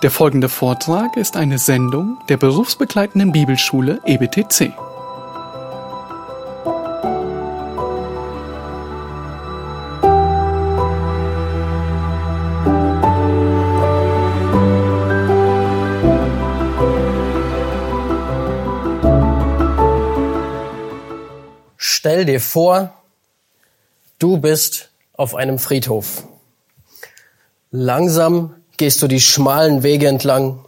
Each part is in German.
Der folgende Vortrag ist eine Sendung der berufsbegleitenden Bibelschule EBTC. Stell dir vor, du bist auf einem Friedhof. Langsam gehst du die schmalen Wege entlang.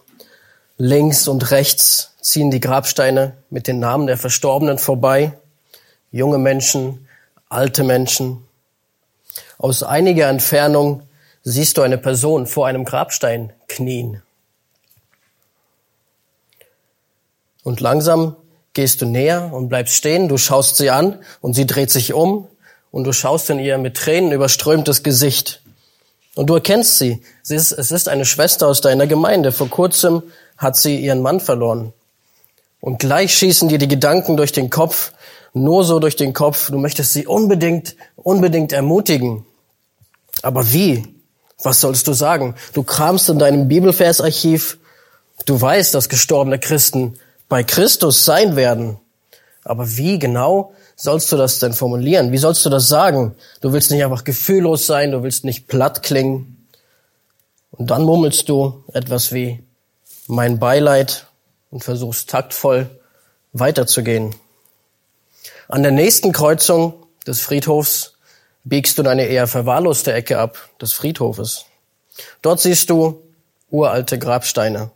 Links und rechts ziehen die Grabsteine mit den Namen der Verstorbenen vorbei. Junge Menschen, alte Menschen. Aus einiger Entfernung siehst du eine Person vor einem Grabstein knien. Und langsam gehst du näher und bleibst stehen, du schaust sie an und sie dreht sich um und du schaust in ihr mit Tränen überströmtes Gesicht. Und du erkennst sie. sie ist, es ist eine Schwester aus deiner Gemeinde. Vor kurzem hat sie ihren Mann verloren. Und gleich schießen dir die Gedanken durch den Kopf, nur so durch den Kopf. Du möchtest sie unbedingt, unbedingt ermutigen. Aber wie? Was sollst du sagen? Du kramst in deinem Bibelversarchiv. Du weißt, dass gestorbene Christen bei Christus sein werden. Aber wie genau sollst du das denn formulieren? Wie sollst du das sagen? Du willst nicht einfach gefühllos sein, du willst nicht platt klingen. Und dann murmelst du etwas wie mein Beileid und versuchst taktvoll weiterzugehen. An der nächsten Kreuzung des Friedhofs biegst du in eine eher verwahrloste Ecke ab des Friedhofes. Dort siehst du uralte Grabsteine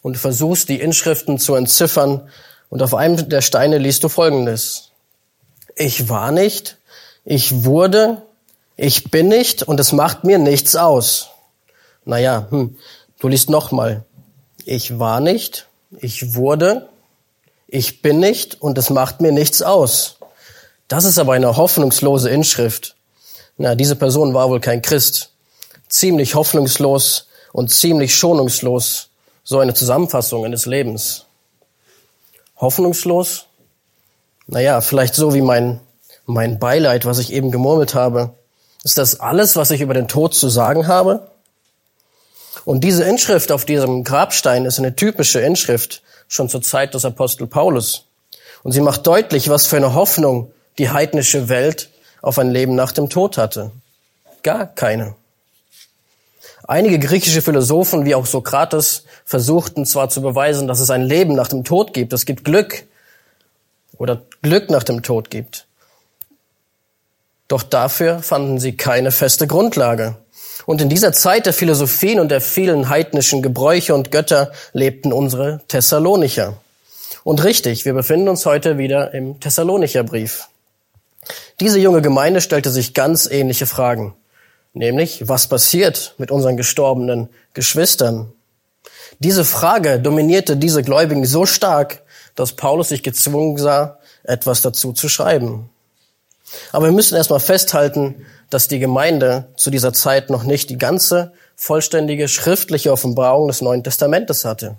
und versuchst die Inschriften zu entziffern und auf einem der Steine liest du Folgendes. Ich war nicht, ich wurde, ich bin nicht und es macht mir nichts aus. Naja, hm, du liest nochmal. Ich war nicht, ich wurde, ich bin nicht und es macht mir nichts aus. Das ist aber eine hoffnungslose Inschrift. Na, diese Person war wohl kein Christ. Ziemlich hoffnungslos und ziemlich schonungslos. So eine Zusammenfassung eines Lebens. Hoffnungslos? Naja, vielleicht so wie mein, mein Beileid, was ich eben gemurmelt habe. Ist das alles, was ich über den Tod zu sagen habe? Und diese Inschrift auf diesem Grabstein ist eine typische Inschrift schon zur Zeit des Apostel Paulus. Und sie macht deutlich, was für eine Hoffnung die heidnische Welt auf ein Leben nach dem Tod hatte. Gar keine. Einige griechische Philosophen, wie auch Sokrates, versuchten zwar zu beweisen, dass es ein Leben nach dem Tod gibt, es gibt Glück oder Glück nach dem Tod gibt. Doch dafür fanden sie keine feste Grundlage. Und in dieser Zeit der Philosophien und der vielen heidnischen Gebräuche und Götter lebten unsere Thessalonicher. Und richtig, wir befinden uns heute wieder im Thessalonicher Brief. Diese junge Gemeinde stellte sich ganz ähnliche Fragen. Nämlich, was passiert mit unseren gestorbenen Geschwistern? Diese Frage dominierte diese Gläubigen so stark, dass Paulus sich gezwungen sah, etwas dazu zu schreiben. Aber wir müssen erstmal festhalten, dass die Gemeinde zu dieser Zeit noch nicht die ganze vollständige schriftliche Offenbarung des Neuen Testamentes hatte.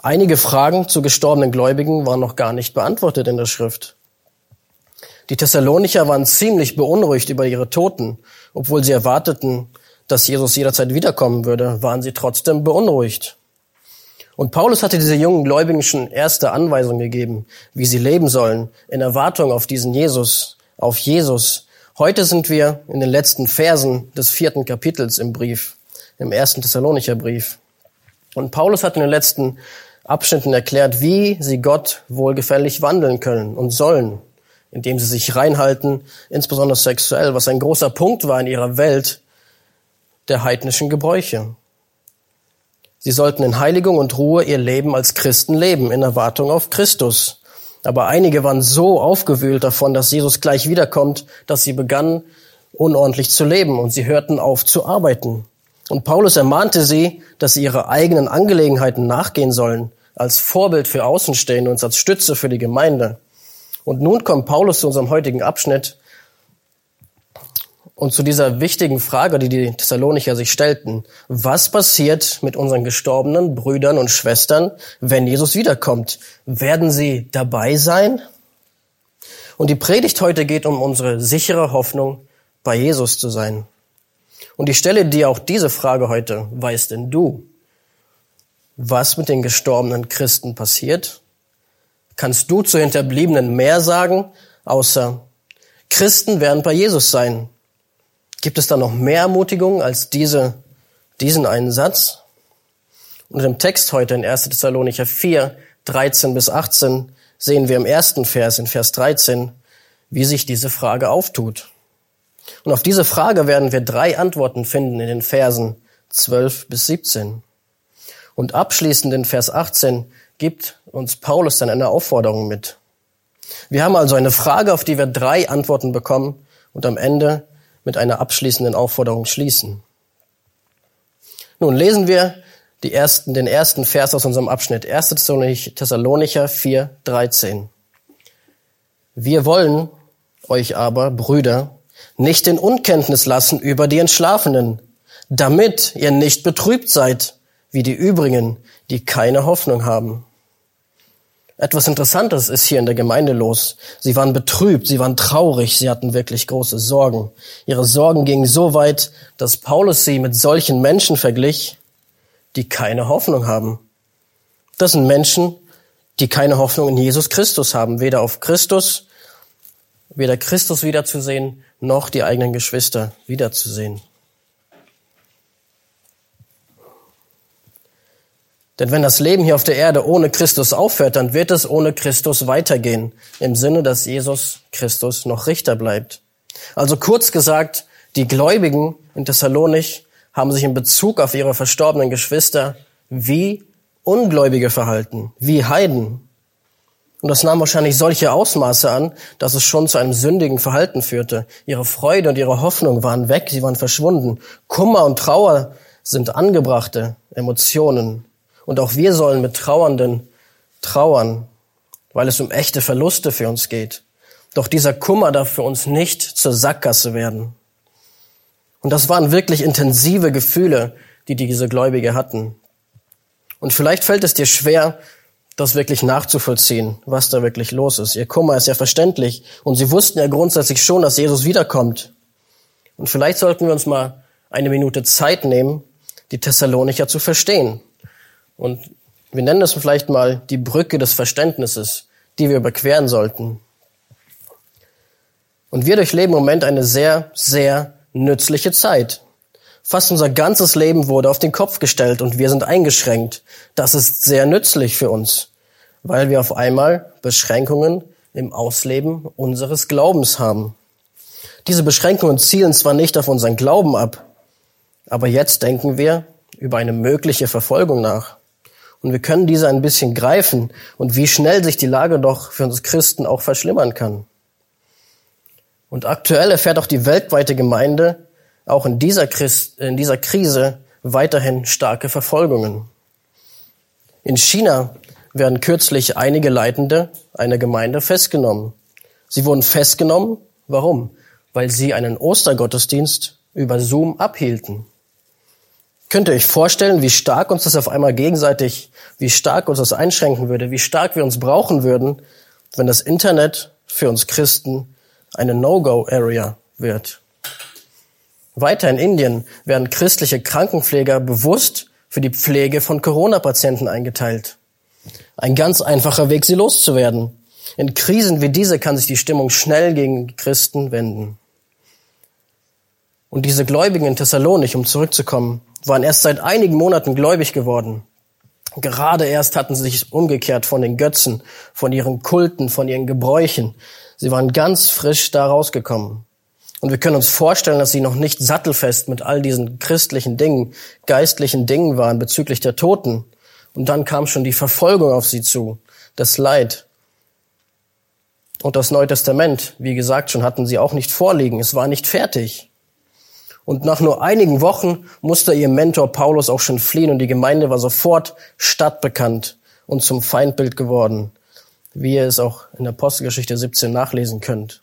Einige Fragen zu gestorbenen Gläubigen waren noch gar nicht beantwortet in der Schrift. Die Thessalonicher waren ziemlich beunruhigt über ihre Toten. Obwohl sie erwarteten, dass Jesus jederzeit wiederkommen würde, waren sie trotzdem beunruhigt. Und Paulus hatte diese jungen Gläubigen schon erste Anweisungen gegeben, wie sie leben sollen, in Erwartung auf diesen Jesus, auf Jesus. Heute sind wir in den letzten Versen des vierten Kapitels im Brief, im ersten Thessalonicher Brief. Und Paulus hat in den letzten Abschnitten erklärt, wie sie Gott wohlgefällig wandeln können und sollen indem sie sich reinhalten, insbesondere sexuell, was ein großer Punkt war in ihrer Welt der heidnischen Gebräuche. Sie sollten in Heiligung und Ruhe ihr Leben als Christen leben, in Erwartung auf Christus. Aber einige waren so aufgewühlt davon, dass Jesus gleich wiederkommt, dass sie begannen, unordentlich zu leben und sie hörten auf zu arbeiten. Und Paulus ermahnte sie, dass sie ihre eigenen Angelegenheiten nachgehen sollen, als Vorbild für Außenstehende und als Stütze für die Gemeinde. Und nun kommt Paulus zu unserem heutigen Abschnitt und zu dieser wichtigen Frage, die die Thessalonicher sich stellten. Was passiert mit unseren gestorbenen Brüdern und Schwestern, wenn Jesus wiederkommt? Werden sie dabei sein? Und die Predigt heute geht um unsere sichere Hoffnung, bei Jesus zu sein. Und ich stelle dir auch diese Frage heute, weißt denn du, was mit den gestorbenen Christen passiert? Kannst du zu Hinterbliebenen mehr sagen, außer Christen werden bei Jesus sein? Gibt es da noch mehr Ermutigung als diese, diesen einen Satz? Und im Text heute in 1. Thessalonicher 4, 13 bis 18 sehen wir im ersten Vers, in Vers 13, wie sich diese Frage auftut. Und auf diese Frage werden wir drei Antworten finden in den Versen 12 bis 17. Und abschließend in Vers 18 gibt uns Paulus dann eine Aufforderung mit. Wir haben also eine Frage, auf die wir drei Antworten bekommen und am Ende mit einer abschließenden Aufforderung schließen. Nun lesen wir die ersten, den ersten Vers aus unserem Abschnitt, 1. Thessalonicher 4, 13. Wir wollen euch aber, Brüder, nicht in Unkenntnis lassen über die Entschlafenen, damit ihr nicht betrübt seid, wie die übrigen, die keine Hoffnung haben. Etwas Interessantes ist hier in der Gemeinde los. Sie waren betrübt, sie waren traurig, sie hatten wirklich große Sorgen. Ihre Sorgen gingen so weit, dass Paulus sie mit solchen Menschen verglich, die keine Hoffnung haben. Das sind Menschen, die keine Hoffnung in Jesus Christus haben, weder auf Christus, weder Christus wiederzusehen, noch die eigenen Geschwister wiederzusehen. Denn wenn das Leben hier auf der Erde ohne Christus aufhört, dann wird es ohne Christus weitergehen, im Sinne, dass Jesus Christus noch Richter bleibt. Also kurz gesagt, die Gläubigen in Thessalonich haben sich in Bezug auf ihre verstorbenen Geschwister wie Ungläubige verhalten, wie Heiden. Und das nahm wahrscheinlich solche Ausmaße an, dass es schon zu einem sündigen Verhalten führte. Ihre Freude und ihre Hoffnung waren weg, sie waren verschwunden. Kummer und Trauer sind angebrachte Emotionen. Und auch wir sollen mit Trauernden trauern, weil es um echte Verluste für uns geht. Doch dieser Kummer darf für uns nicht zur Sackgasse werden. Und das waren wirklich intensive Gefühle, die diese Gläubige hatten. Und vielleicht fällt es dir schwer, das wirklich nachzuvollziehen, was da wirklich los ist. Ihr Kummer ist ja verständlich und sie wussten ja grundsätzlich schon, dass Jesus wiederkommt. Und vielleicht sollten wir uns mal eine Minute Zeit nehmen, die Thessalonicher zu verstehen. Und wir nennen das vielleicht mal die Brücke des Verständnisses, die wir überqueren sollten. Und wir durchleben im Moment eine sehr, sehr nützliche Zeit. Fast unser ganzes Leben wurde auf den Kopf gestellt und wir sind eingeschränkt. Das ist sehr nützlich für uns, weil wir auf einmal Beschränkungen im Ausleben unseres Glaubens haben. Diese Beschränkungen zielen zwar nicht auf unseren Glauben ab, aber jetzt denken wir über eine mögliche Verfolgung nach. Und wir können diese ein bisschen greifen und wie schnell sich die Lage doch für uns Christen auch verschlimmern kann. Und aktuell erfährt auch die weltweite Gemeinde auch in dieser, Christ, in dieser Krise weiterhin starke Verfolgungen. In China werden kürzlich einige Leitende einer Gemeinde festgenommen. Sie wurden festgenommen. Warum? Weil sie einen Ostergottesdienst über Zoom abhielten. Könnt ihr euch vorstellen, wie stark uns das auf einmal gegenseitig, wie stark uns das einschränken würde, wie stark wir uns brauchen würden, wenn das Internet für uns Christen eine No-Go-Area wird. Weiter in Indien werden christliche Krankenpfleger bewusst für die Pflege von Corona-Patienten eingeteilt. Ein ganz einfacher Weg, sie loszuwerden. In Krisen wie diese kann sich die Stimmung schnell gegen Christen wenden. Und diese Gläubigen in Thessalonich, um zurückzukommen, waren erst seit einigen Monaten gläubig geworden. Gerade erst hatten sie sich umgekehrt von den Götzen, von ihren Kulten, von ihren Gebräuchen. Sie waren ganz frisch da rausgekommen. Und wir können uns vorstellen, dass sie noch nicht sattelfest mit all diesen christlichen Dingen, geistlichen Dingen waren bezüglich der Toten. Und dann kam schon die Verfolgung auf sie zu, das Leid. Und das Neue Testament, wie gesagt, schon hatten sie auch nicht vorliegen. Es war nicht fertig. Und nach nur einigen Wochen musste ihr Mentor Paulus auch schon fliehen und die Gemeinde war sofort stadtbekannt und zum Feindbild geworden, wie ihr es auch in der Apostelgeschichte 17 nachlesen könnt.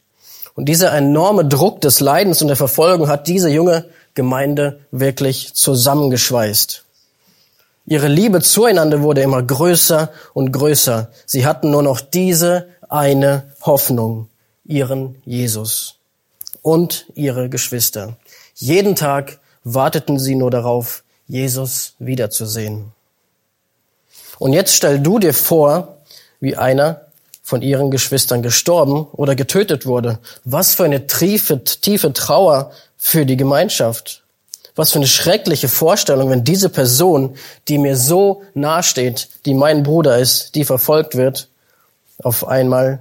Und dieser enorme Druck des Leidens und der Verfolgung hat diese junge Gemeinde wirklich zusammengeschweißt. Ihre Liebe zueinander wurde immer größer und größer. Sie hatten nur noch diese eine Hoffnung, ihren Jesus und ihre Geschwister. Jeden Tag warteten sie nur darauf, Jesus wiederzusehen. Und jetzt stell du dir vor, wie einer von ihren Geschwistern gestorben oder getötet wurde. Was für eine tiefe, tiefe Trauer für die Gemeinschaft. Was für eine schreckliche Vorstellung, wenn diese Person, die mir so nahesteht, die mein Bruder ist, die verfolgt wird, auf einmal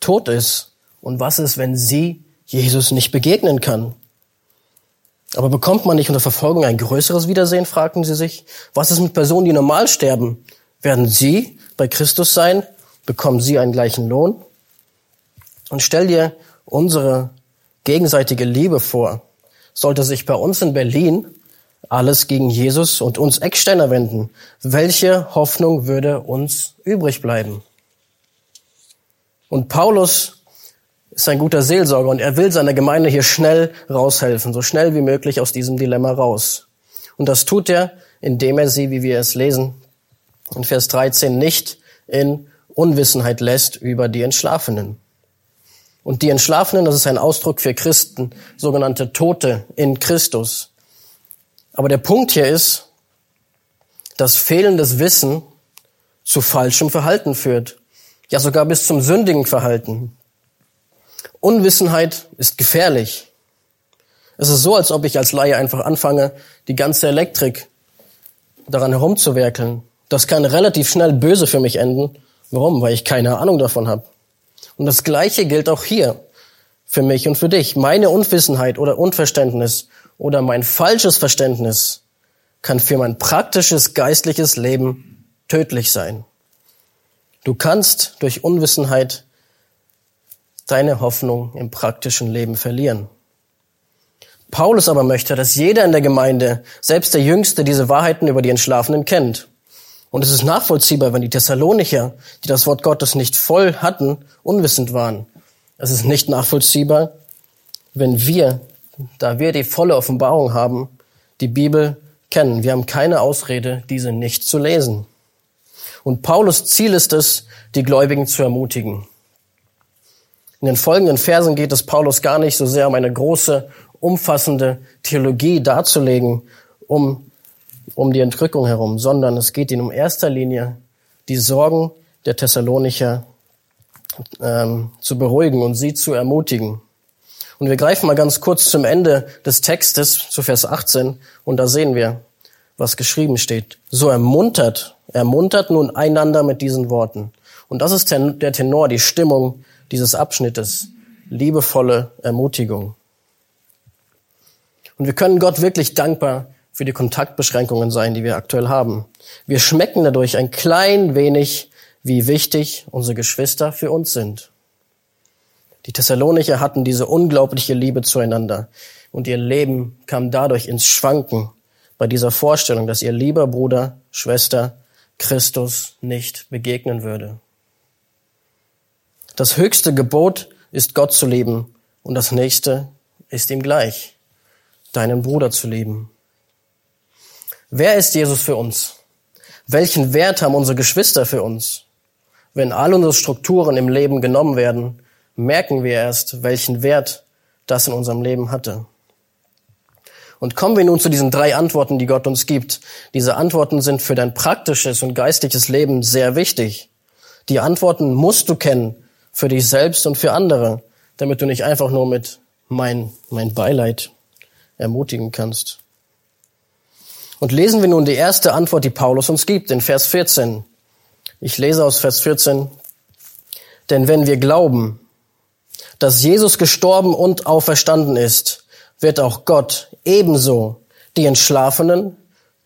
tot ist. Und was ist, wenn sie Jesus nicht begegnen kann? Aber bekommt man nicht unter Verfolgung ein größeres Wiedersehen, fragten sie sich. Was ist mit Personen, die normal sterben? Werden sie bei Christus sein? Bekommen sie einen gleichen Lohn? Und stell dir unsere gegenseitige Liebe vor. Sollte sich bei uns in Berlin alles gegen Jesus und uns Ecksteiner wenden, welche Hoffnung würde uns übrig bleiben? Und Paulus ist ein guter Seelsorger und er will seiner Gemeinde hier schnell raushelfen, so schnell wie möglich aus diesem Dilemma raus. Und das tut er, indem er sie, wie wir es lesen, in Vers 13 nicht in Unwissenheit lässt über die Entschlafenen. Und die Entschlafenen, das ist ein Ausdruck für Christen, sogenannte Tote in Christus. Aber der Punkt hier ist, dass fehlendes Wissen zu falschem Verhalten führt. Ja, sogar bis zum sündigen Verhalten. Unwissenheit ist gefährlich. Es ist so, als ob ich als Laie einfach anfange, die ganze Elektrik daran herumzuwerkeln. Das kann relativ schnell böse für mich enden. Warum? Weil ich keine Ahnung davon habe. Und das Gleiche gilt auch hier für mich und für dich. Meine Unwissenheit oder Unverständnis oder mein falsches Verständnis kann für mein praktisches geistliches Leben tödlich sein. Du kannst durch Unwissenheit deine Hoffnung im praktischen Leben verlieren. Paulus aber möchte, dass jeder in der Gemeinde, selbst der Jüngste, diese Wahrheiten über die Entschlafenen kennt. Und es ist nachvollziehbar, wenn die Thessalonicher, die das Wort Gottes nicht voll hatten, unwissend waren. Es ist nicht nachvollziehbar, wenn wir, da wir die volle Offenbarung haben, die Bibel kennen. Wir haben keine Ausrede, diese nicht zu lesen. Und Paulus Ziel ist es, die Gläubigen zu ermutigen. In den folgenden Versen geht es Paulus gar nicht so sehr um eine große, umfassende Theologie darzulegen, um um die Entrückung herum, sondern es geht ihnen um erster Linie die Sorgen der Thessalonicher ähm, zu beruhigen und sie zu ermutigen. Und wir greifen mal ganz kurz zum Ende des Textes, zu Vers 18, und da sehen wir, was geschrieben steht. So ermuntert, ermuntert nun einander mit diesen Worten. Und das ist der Tenor, die Stimmung dieses Abschnittes. Liebevolle Ermutigung. Und wir können Gott wirklich dankbar für die Kontaktbeschränkungen sein, die wir aktuell haben. Wir schmecken dadurch ein klein wenig, wie wichtig unsere Geschwister für uns sind. Die Thessalonicher hatten diese unglaubliche Liebe zueinander und ihr Leben kam dadurch ins Schwanken bei dieser Vorstellung, dass ihr lieber Bruder, Schwester Christus nicht begegnen würde. Das höchste Gebot ist Gott zu lieben und das nächste ist ihm gleich, deinen Bruder zu lieben. Wer ist Jesus für uns? Welchen Wert haben unsere Geschwister für uns? Wenn all unsere Strukturen im Leben genommen werden, merken wir erst, welchen Wert das in unserem Leben hatte. Und kommen wir nun zu diesen drei Antworten, die Gott uns gibt. Diese Antworten sind für dein praktisches und geistliches Leben sehr wichtig. Die Antworten musst du kennen für dich selbst und für andere, damit du nicht einfach nur mit mein, mein Beileid ermutigen kannst. Und lesen wir nun die erste Antwort, die Paulus uns gibt, in Vers 14. Ich lese aus Vers 14. Denn wenn wir glauben, dass Jesus gestorben und auferstanden ist, wird auch Gott ebenso die Entschlafenen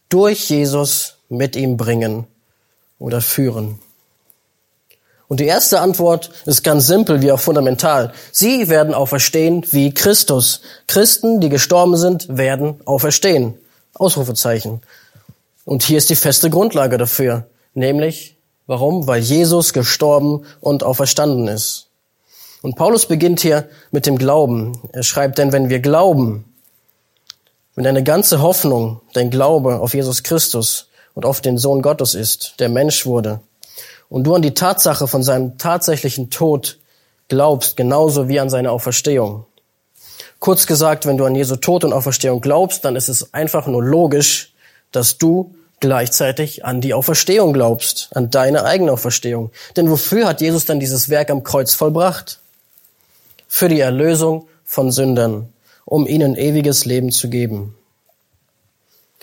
durch Jesus mit ihm bringen oder führen. Und die erste Antwort ist ganz simpel wie auch fundamental. Sie werden auferstehen wie Christus. Christen, die gestorben sind, werden auferstehen. Ausrufezeichen. Und hier ist die feste Grundlage dafür, nämlich warum? Weil Jesus gestorben und auferstanden ist. Und Paulus beginnt hier mit dem Glauben. Er schreibt, denn wenn wir glauben, wenn deine ganze Hoffnung, dein Glaube auf Jesus Christus und auf den Sohn Gottes ist, der Mensch wurde, und du an die Tatsache von seinem tatsächlichen Tod glaubst, genauso wie an seine Auferstehung, Kurz gesagt, wenn du an Jesu Tod und Auferstehung glaubst, dann ist es einfach nur logisch, dass du gleichzeitig an die Auferstehung glaubst, an deine eigene Auferstehung. Denn wofür hat Jesus dann dieses Werk am Kreuz vollbracht? Für die Erlösung von Sündern, um ihnen ewiges Leben zu geben.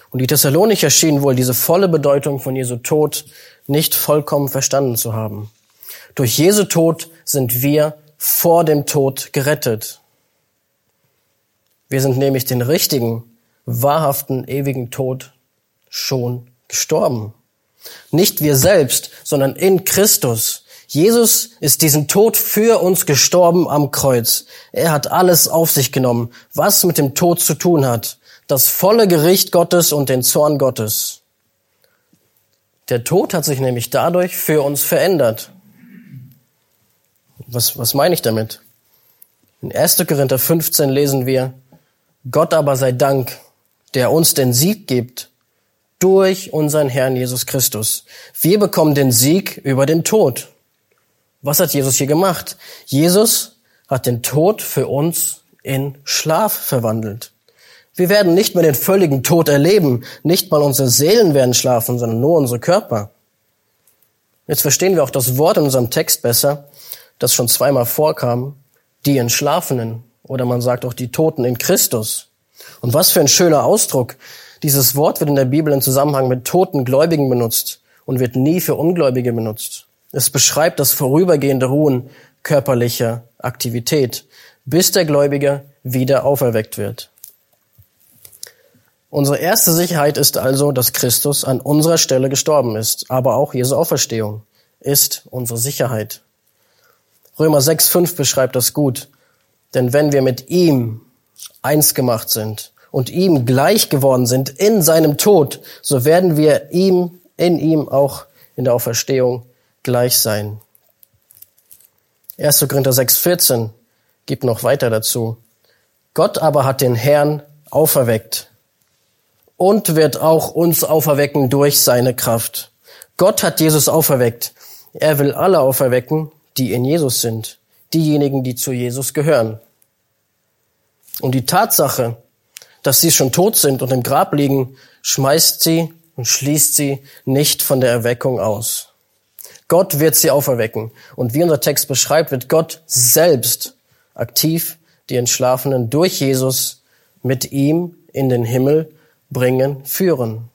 Und die Thessalonicher schienen wohl diese volle Bedeutung von Jesu Tod nicht vollkommen verstanden zu haben. Durch Jesu Tod sind wir vor dem Tod gerettet. Wir sind nämlich den richtigen, wahrhaften, ewigen Tod schon gestorben. Nicht wir selbst, sondern in Christus. Jesus ist diesen Tod für uns gestorben am Kreuz. Er hat alles auf sich genommen, was mit dem Tod zu tun hat das volle Gericht Gottes und den Zorn Gottes. Der Tod hat sich nämlich dadurch für uns verändert. Was, was meine ich damit? In 1. Korinther 15 lesen wir, Gott aber sei Dank, der uns den Sieg gibt durch unseren Herrn Jesus Christus. Wir bekommen den Sieg über den Tod. Was hat Jesus hier gemacht? Jesus hat den Tod für uns in Schlaf verwandelt. Wir werden nicht mehr den völligen Tod erleben. Nicht mal unsere Seelen werden schlafen, sondern nur unsere Körper. Jetzt verstehen wir auch das Wort in unserem Text besser, das schon zweimal vorkam, die Entschlafenen oder man sagt auch die Toten in Christus. Und was für ein schöner Ausdruck. Dieses Wort wird in der Bibel im Zusammenhang mit toten Gläubigen benutzt und wird nie für Ungläubige benutzt. Es beschreibt das vorübergehende Ruhen körperlicher Aktivität, bis der Gläubige wieder auferweckt wird. Unsere erste Sicherheit ist also, dass Christus an unserer Stelle gestorben ist, aber auch Jesu Auferstehung ist unsere Sicherheit. Römer 6,5 beschreibt das gut. Denn wenn wir mit ihm eins gemacht sind und ihm gleich geworden sind in seinem Tod, so werden wir ihm, in ihm auch in der Auferstehung gleich sein. 1. Korinther 6,14 gibt noch weiter dazu. Gott aber hat den Herrn auferweckt und wird auch uns auferwecken durch seine Kraft. Gott hat Jesus auferweckt. Er will alle auferwecken, die in Jesus sind, diejenigen, die zu Jesus gehören. Und die Tatsache, dass sie schon tot sind und im Grab liegen, schmeißt sie und schließt sie nicht von der Erweckung aus. Gott wird sie auferwecken. Und wie unser Text beschreibt, wird Gott selbst aktiv die Entschlafenen durch Jesus mit ihm in den Himmel bringen, führen.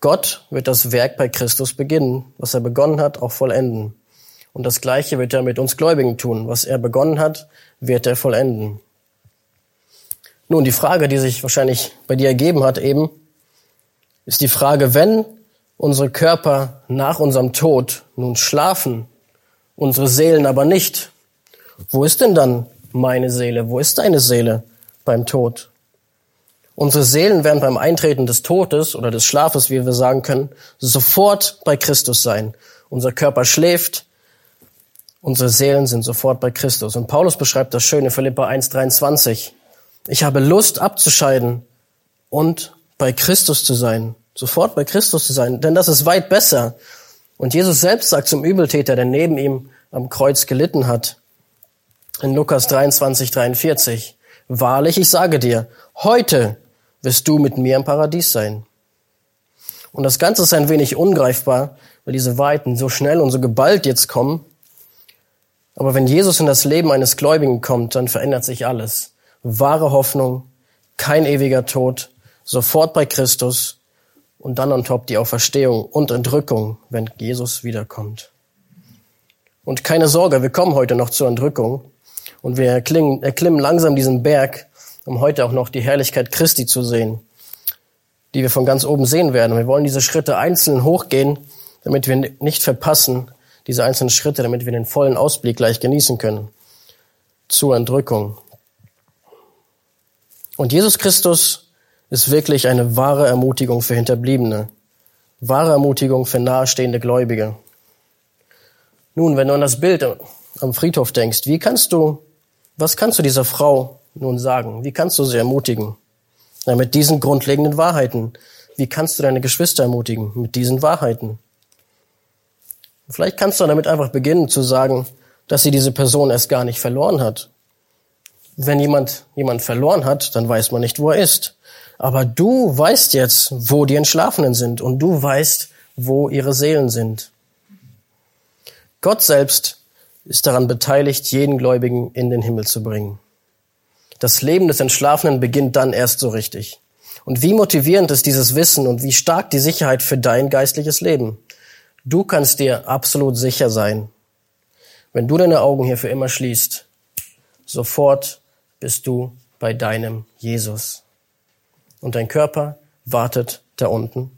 Gott wird das Werk bei Christus beginnen, was er begonnen hat, auch vollenden. Und das Gleiche wird er mit uns Gläubigen tun. Was er begonnen hat, wird er vollenden. Nun, die Frage, die sich wahrscheinlich bei dir ergeben hat eben, ist die Frage, wenn unsere Körper nach unserem Tod nun schlafen, unsere Seelen aber nicht, wo ist denn dann meine Seele? Wo ist deine Seele beim Tod? Unsere Seelen werden beim Eintreten des Todes oder des Schlafes, wie wir sagen können, sofort bei Christus sein. Unser Körper schläft, unsere Seelen sind sofort bei Christus. Und Paulus beschreibt das schöne Philippa 1,23. Ich habe Lust abzuscheiden und bei Christus zu sein. Sofort bei Christus zu sein, denn das ist weit besser. Und Jesus selbst sagt zum Übeltäter, der neben ihm am Kreuz gelitten hat, in Lukas 23, 43, Wahrlich, ich sage dir, heute wirst du mit mir im Paradies sein. Und das Ganze ist ein wenig ungreifbar, weil diese Weiten so schnell und so geballt jetzt kommen. Aber wenn Jesus in das Leben eines Gläubigen kommt, dann verändert sich alles. Wahre Hoffnung, kein ewiger Tod, sofort bei Christus und dann on top die Auferstehung und Entrückung, wenn Jesus wiederkommt. Und keine Sorge, wir kommen heute noch zur Entrückung und wir erklimmen langsam diesen Berg um heute auch noch die Herrlichkeit Christi zu sehen, die wir von ganz oben sehen werden. Wir wollen diese Schritte einzeln hochgehen, damit wir nicht verpassen, diese einzelnen Schritte, damit wir den vollen Ausblick gleich genießen können zur Entrückung. Und Jesus Christus ist wirklich eine wahre Ermutigung für Hinterbliebene, wahre Ermutigung für nahestehende Gläubige. Nun, wenn du an das Bild am Friedhof denkst, wie kannst du, was kannst du dieser Frau nun sagen? Wie kannst du sie ermutigen? Ja, mit diesen grundlegenden Wahrheiten. Wie kannst du deine Geschwister ermutigen? Mit diesen Wahrheiten. Vielleicht kannst du damit einfach beginnen zu sagen, dass sie diese Person erst gar nicht verloren hat. wenn jemand jemand verloren hat, dann weiß man nicht, wo er ist. Aber du weißt jetzt, wo die Entschlafenen sind und du weißt, wo ihre Seelen sind. Gott selbst ist daran beteiligt, jeden Gläubigen in den Himmel zu bringen. Das Leben des Entschlafenen beginnt dann erst so richtig. Und wie motivierend ist dieses Wissen und wie stark die Sicherheit für dein geistliches Leben. Du kannst dir absolut sicher sein, wenn du deine Augen hier für immer schließt, sofort bist du bei deinem Jesus. Und dein Körper wartet da unten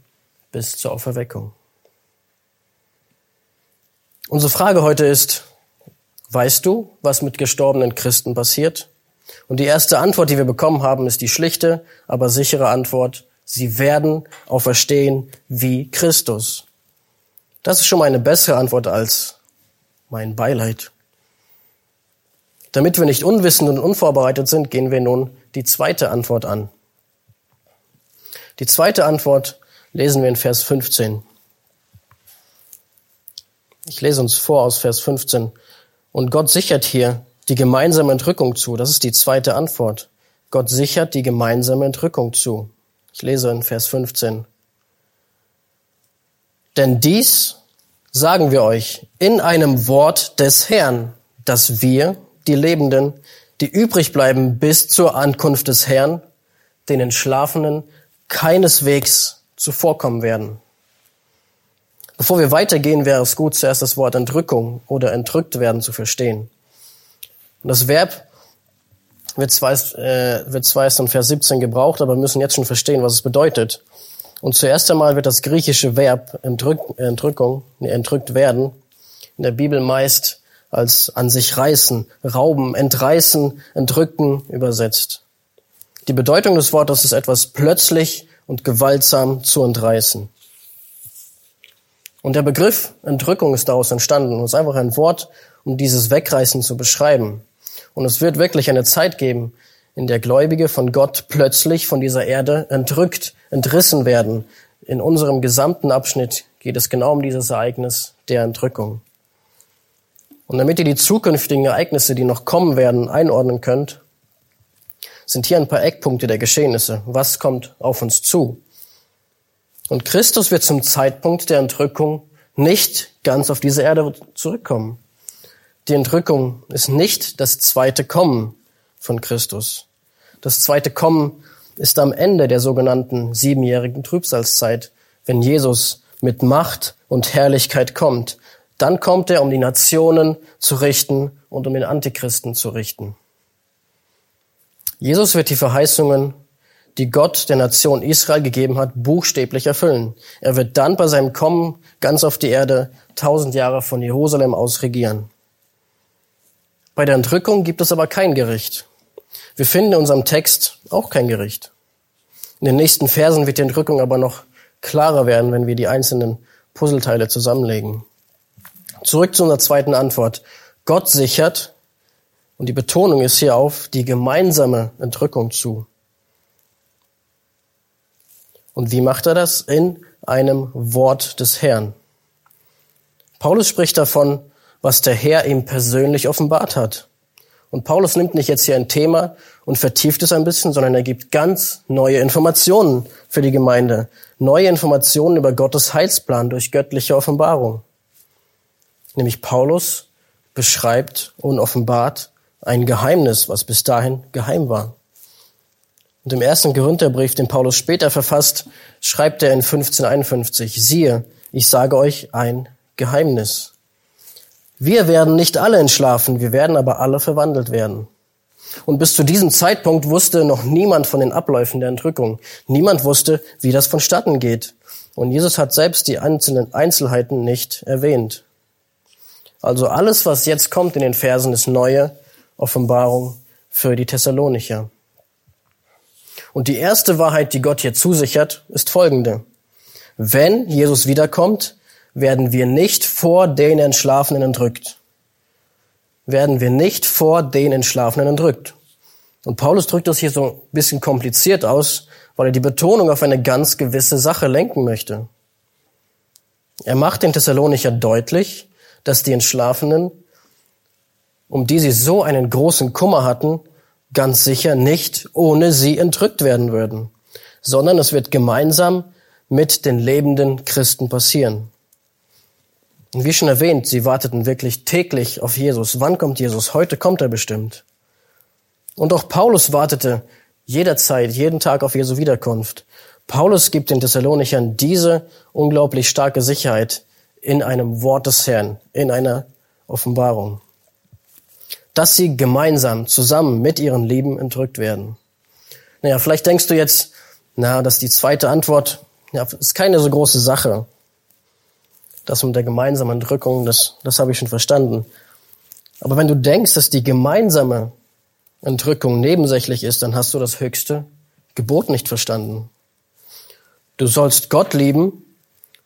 bis zur Auferweckung. Unsere Frage heute ist, weißt du, was mit gestorbenen Christen passiert? Und die erste Antwort, die wir bekommen haben, ist die schlichte, aber sichere Antwort. Sie werden auferstehen wie Christus. Das ist schon mal eine bessere Antwort als mein Beileid. Damit wir nicht unwissend und unvorbereitet sind, gehen wir nun die zweite Antwort an. Die zweite Antwort lesen wir in Vers 15. Ich lese uns vor aus Vers 15. Und Gott sichert hier die gemeinsame Entrückung zu. Das ist die zweite Antwort. Gott sichert die gemeinsame Entrückung zu. Ich lese in Vers 15. Denn dies sagen wir euch in einem Wort des Herrn, dass wir, die Lebenden, die übrig bleiben bis zur Ankunft des Herrn, den Entschlafenen keineswegs zuvorkommen werden. Bevor wir weitergehen, wäre es gut, zuerst das Wort Entrückung oder entrückt werden zu verstehen. Und das Verb wird zwar, äh, wird zwar erst in Vers 17 gebraucht, aber wir müssen jetzt schon verstehen, was es bedeutet. Und zuerst einmal wird das griechische Verb Entrück, Entrückung, entrückt werden, in der Bibel meist als an sich reißen, rauben, entreißen, entrücken übersetzt. Die Bedeutung des Wortes ist etwas plötzlich und gewaltsam zu entreißen. Und der Begriff Entrückung ist daraus entstanden. Es ist einfach ein Wort, um dieses Wegreißen zu beschreiben. Und es wird wirklich eine Zeit geben, in der Gläubige von Gott plötzlich von dieser Erde entrückt, entrissen werden. In unserem gesamten Abschnitt geht es genau um dieses Ereignis der Entrückung. Und damit ihr die zukünftigen Ereignisse, die noch kommen werden, einordnen könnt, sind hier ein paar Eckpunkte der Geschehnisse. Was kommt auf uns zu? Und Christus wird zum Zeitpunkt der Entrückung nicht ganz auf diese Erde zurückkommen. Die Entrückung ist nicht das zweite Kommen von Christus. Das zweite Kommen ist am Ende der sogenannten siebenjährigen Trübsalzeit, wenn Jesus mit Macht und Herrlichkeit kommt. Dann kommt er, um die Nationen zu richten und um den Antichristen zu richten. Jesus wird die Verheißungen die Gott der Nation Israel gegeben hat, buchstäblich erfüllen. Er wird dann bei seinem Kommen ganz auf die Erde tausend Jahre von Jerusalem aus regieren. Bei der Entrückung gibt es aber kein Gericht. Wir finden in unserem Text auch kein Gericht. In den nächsten Versen wird die Entrückung aber noch klarer werden, wenn wir die einzelnen Puzzleteile zusammenlegen. Zurück zu unserer zweiten Antwort. Gott sichert, und die Betonung ist hier auf die gemeinsame Entrückung zu. Und wie macht er das? In einem Wort des Herrn. Paulus spricht davon, was der Herr ihm persönlich offenbart hat. Und Paulus nimmt nicht jetzt hier ein Thema und vertieft es ein bisschen, sondern er gibt ganz neue Informationen für die Gemeinde. Neue Informationen über Gottes Heilsplan durch göttliche Offenbarung. Nämlich Paulus beschreibt und offenbart ein Geheimnis, was bis dahin geheim war. Und im ersten Korintherbrief, den Paulus später verfasst, schreibt er in 1551, siehe, ich sage euch ein Geheimnis. Wir werden nicht alle entschlafen, wir werden aber alle verwandelt werden. Und bis zu diesem Zeitpunkt wusste noch niemand von den Abläufen der Entrückung. Niemand wusste, wie das vonstatten geht. Und Jesus hat selbst die einzelnen Einzelheiten nicht erwähnt. Also alles, was jetzt kommt in den Versen, ist neue Offenbarung für die Thessalonicher. Und die erste Wahrheit, die Gott hier zusichert, ist folgende. Wenn Jesus wiederkommt, werden wir nicht vor den Entschlafenen entrückt. Werden wir nicht vor den Entschlafenen entrückt. Und Paulus drückt das hier so ein bisschen kompliziert aus, weil er die Betonung auf eine ganz gewisse Sache lenken möchte. Er macht den Thessalonicher deutlich, dass die Entschlafenen, um die sie so einen großen Kummer hatten, ganz sicher nicht ohne sie entrückt werden würden, sondern es wird gemeinsam mit den lebenden Christen passieren. Und wie schon erwähnt, sie warteten wirklich täglich auf Jesus. Wann kommt Jesus? Heute kommt er bestimmt. Und auch Paulus wartete jederzeit, jeden Tag auf Jesu Wiederkunft. Paulus gibt den Thessalonichern diese unglaublich starke Sicherheit in einem Wort des Herrn, in einer Offenbarung, dass sie gemeinsam zusammen mit ihren Lieben entrückt werden. Naja, vielleicht denkst du jetzt, na, dass die zweite Antwort, ja, ist keine so große Sache. Das mit der gemeinsamen Entrückung, das, das habe ich schon verstanden. Aber wenn du denkst, dass die gemeinsame Entrückung nebensächlich ist, dann hast du das höchste Gebot nicht verstanden. Du sollst Gott lieben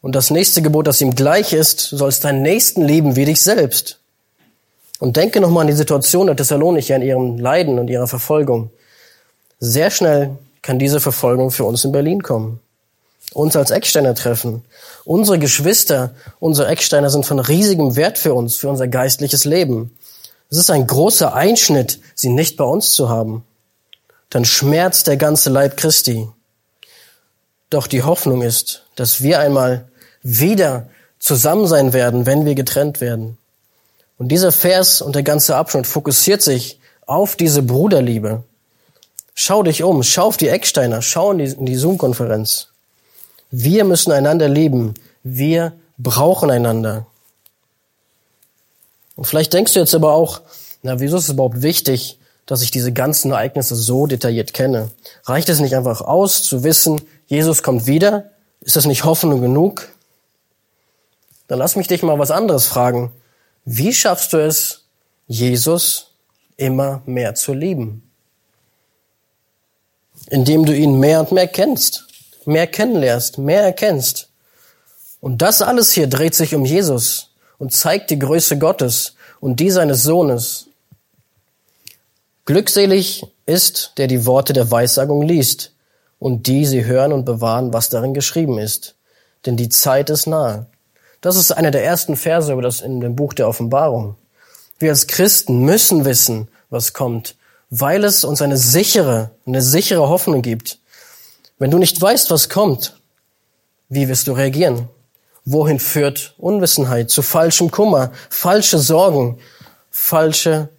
und das nächste Gebot, das ihm gleich ist, sollst deinen Nächsten lieben wie dich selbst. Und denke nochmal an die Situation der Thessalonicher in ihrem Leiden und ihrer Verfolgung. Sehr schnell kann diese Verfolgung für uns in Berlin kommen. Uns als Ecksteiner treffen. Unsere Geschwister, unsere Ecksteiner sind von riesigem Wert für uns, für unser geistliches Leben. Es ist ein großer Einschnitt, sie nicht bei uns zu haben. Dann schmerzt der ganze Leib Christi. Doch die Hoffnung ist, dass wir einmal wieder zusammen sein werden, wenn wir getrennt werden. Und dieser Vers und der ganze Abschnitt fokussiert sich auf diese Bruderliebe. Schau dich um, schau auf die Ecksteiner, schau in die, die Zoom-Konferenz. Wir müssen einander lieben. Wir brauchen einander. Und vielleicht denkst du jetzt aber auch, na, wieso ist es überhaupt wichtig, dass ich diese ganzen Ereignisse so detailliert kenne? Reicht es nicht einfach aus, zu wissen, Jesus kommt wieder? Ist das nicht Hoffnung genug? Dann lass mich dich mal was anderes fragen. Wie schaffst du es, Jesus immer mehr zu lieben? Indem du ihn mehr und mehr kennst, mehr kennenlernst, mehr erkennst. Und das alles hier dreht sich um Jesus und zeigt die Größe Gottes und die seines Sohnes. Glückselig ist, der die Worte der Weissagung liest und die sie hören und bewahren, was darin geschrieben ist. Denn die Zeit ist nahe. Das ist einer der ersten Verse über das in dem Buch der Offenbarung. Wir als Christen müssen wissen, was kommt, weil es uns eine sichere, eine sichere Hoffnung gibt. Wenn du nicht weißt, was kommt, wie wirst du reagieren? Wohin führt Unwissenheit? Zu falschem Kummer, falsche Sorgen, falsche